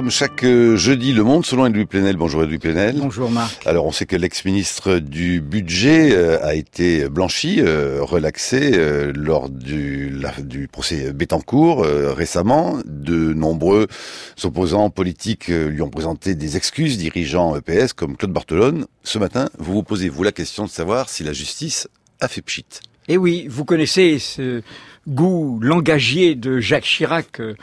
comme chaque euh, jeudi, Le Monde selon Edoui Plenel. Bonjour Edoui Plenel. Bonjour Marc. Alors on sait que l'ex-ministre du budget euh, a été blanchi, euh, relaxé lors du, du procès Bettencourt récemment. De nombreux opposants politiques lui ont présenté des excuses, dirigeants EPS comme Claude Barthelone. Ce matin, vous vous posez vous la question de savoir si la justice a fait pchit. Eh oui, vous connaissez ce goût langagier de Jacques Chirac euh,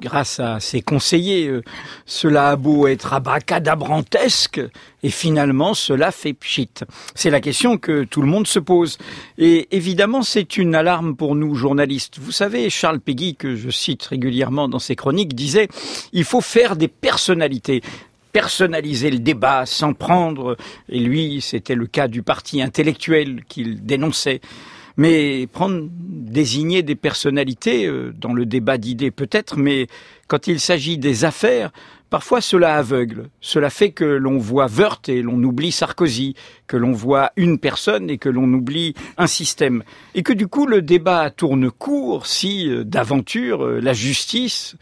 grâce à ses conseillers. Euh, cela a beau être abracadabrantesque et finalement cela fait pchit. C'est la question que tout le monde se pose. Et évidemment, c'est une alarme pour nous journalistes. Vous savez, Charles Péguy, que je cite régulièrement dans ses chroniques, disait il faut faire des personnalités personnaliser le débat, s'en prendre, et lui, c'était le cas du parti intellectuel qu'il dénonçait. Mais prendre, désigner des personnalités euh, dans le débat d'idées peut-être, mais quand il s'agit des affaires, parfois cela aveugle. Cela fait que l'on voit Wörth et l'on oublie Sarkozy, que l'on voit une personne et que l'on oublie un système. Et que du coup le débat tourne court si, euh, d'aventure, euh, la justice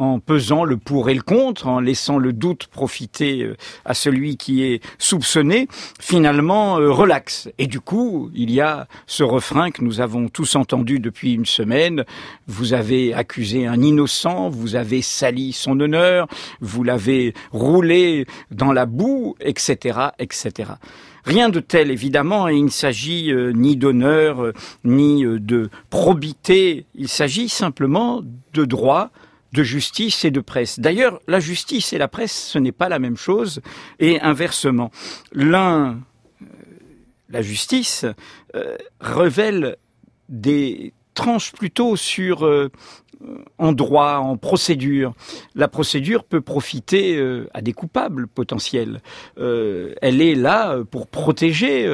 en pesant le pour et le contre, en laissant le doute profiter euh, à celui qui est soupçonné, finalement euh, relaxe. Et du coup, il y a ce refrain que nous avons tous entendu depuis une semaine. Vous avez accusé un innocent, vous avez sali son honneur, vous l'avez roulé dans la boue, etc., etc. Rien de tel, évidemment, et il ne s'agit euh, ni d'honneur, ni de probité, il s'agit simplement de droit, de justice et de presse. D'ailleurs, la justice et la presse, ce n'est pas la même chose, et inversement. L'un, euh, la justice, euh, révèle des tranches plutôt sur euh, en droit, en procédure. La procédure peut profiter euh, à des coupables potentiels. Euh, elle est là pour protéger,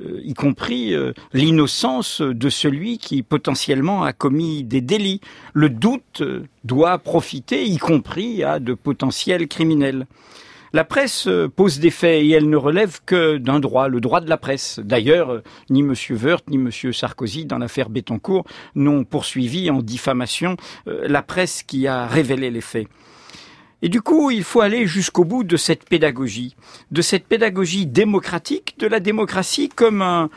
y compris l'innocence de celui qui potentiellement a commis des délits. Le doute doit profiter, y compris à de potentiels criminels. La presse euh, pose des faits et elle ne relève que d'un droit, le droit de la presse. D'ailleurs, euh, ni M. Wörth ni M. Sarkozy, dans l'affaire Bettencourt, n'ont poursuivi en diffamation euh, la presse qui a révélé les faits. Et du coup, il faut aller jusqu'au bout de cette pédagogie, de cette pédagogie démocratique, de la démocratie comme un,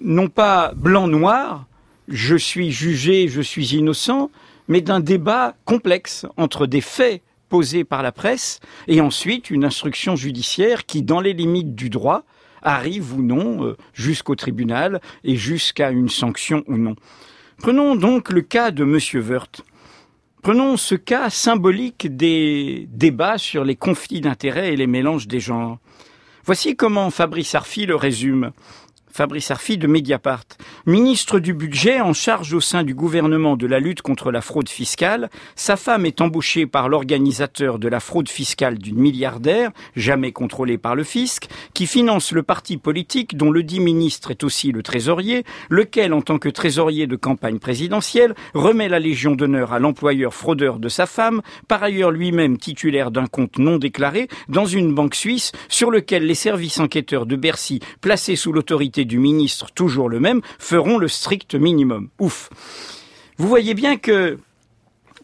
non pas blanc-noir, je suis jugé, je suis innocent, mais d'un débat complexe entre des faits posée par la presse, et ensuite une instruction judiciaire qui, dans les limites du droit, arrive ou non euh, jusqu'au tribunal et jusqu'à une sanction ou non. Prenons donc le cas de M. Wörth. Prenons ce cas symbolique des débats sur les conflits d'intérêts et les mélanges des genres. Voici comment Fabrice Arfi le résume. Fabrice Arfi de Mediapart. Ministre du budget en charge au sein du gouvernement de la lutte contre la fraude fiscale, sa femme est embauchée par l'organisateur de la fraude fiscale d'une milliardaire, jamais contrôlée par le fisc, qui finance le parti politique dont le dit ministre est aussi le trésorier, lequel, en tant que trésorier de campagne présidentielle, remet la Légion d'honneur à l'employeur fraudeur de sa femme, par ailleurs lui-même titulaire d'un compte non déclaré, dans une banque suisse, sur lequel les services enquêteurs de Bercy, placés sous l'autorité du ministre, toujours le même, feront le strict minimum. Ouf. Vous voyez bien que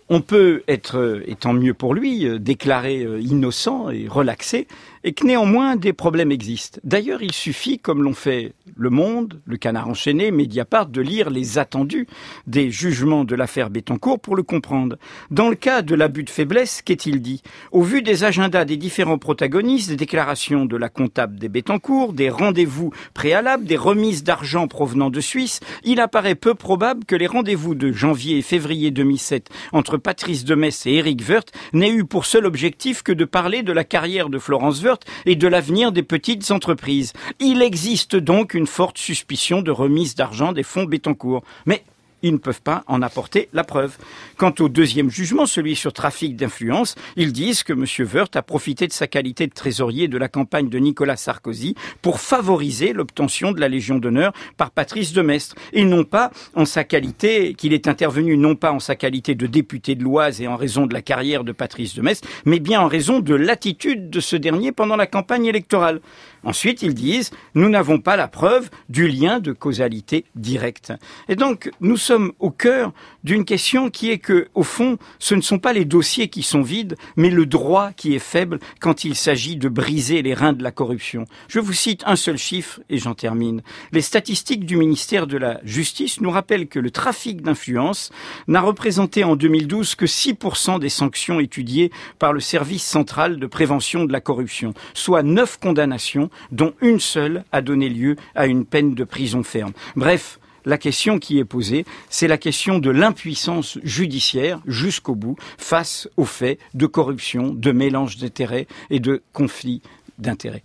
on peut être, et tant mieux pour lui, euh, déclaré euh, innocent et relaxé, et que néanmoins des problèmes existent. D'ailleurs, il suffit, comme l'ont fait Le Monde, Le Canard enchaîné, Mediapart, de lire les attendus des jugements de l'affaire Bettencourt pour le comprendre. Dans le cas de l'abus de faiblesse, qu'est-il dit? Au vu des agendas des différents protagonistes, des déclarations de la comptable des Bettencourt, des rendez-vous préalables, des remises d'argent provenant de Suisse, il apparaît peu probable que les rendez-vous de janvier et février 2007 entre Patrice Demess et Eric Woerth n'aient eu pour seul objectif que de parler de la carrière de Florence Woerth et de l'avenir des petites entreprises. Il existe donc une forte suspicion de remise d'argent des fonds Bettencourt. Mais ils ne peuvent pas en apporter la preuve. Quant au deuxième jugement, celui sur trafic d'influence, ils disent que M. Wörth a profité de sa qualité de trésorier de la campagne de Nicolas Sarkozy pour favoriser l'obtention de la Légion d'honneur par Patrice Demestre, et non pas en sa qualité, qu'il est intervenu non pas en sa qualité de député de l'Oise et en raison de la carrière de Patrice Demestre, mais bien en raison de l'attitude de ce dernier pendant la campagne électorale. Ensuite, ils disent, nous n'avons pas la preuve du lien de causalité directe. Et donc, nous sommes au cœur d'une question qui est que, au fond, ce ne sont pas les dossiers qui sont vides, mais le droit qui est faible quand il s'agit de briser les reins de la corruption. Je vous cite un seul chiffre et j'en termine. Les statistiques du ministère de la Justice nous rappellent que le trafic d'influence n'a représenté en 2012 que 6% des sanctions étudiées par le service central de prévention de la corruption, soit 9 dont une seule a donné lieu à une peine de prison ferme. Bref, la question qui est posée, c'est la question de l'impuissance judiciaire jusqu'au bout face aux faits de corruption, de mélange d'intérêts et de conflits d'intérêts.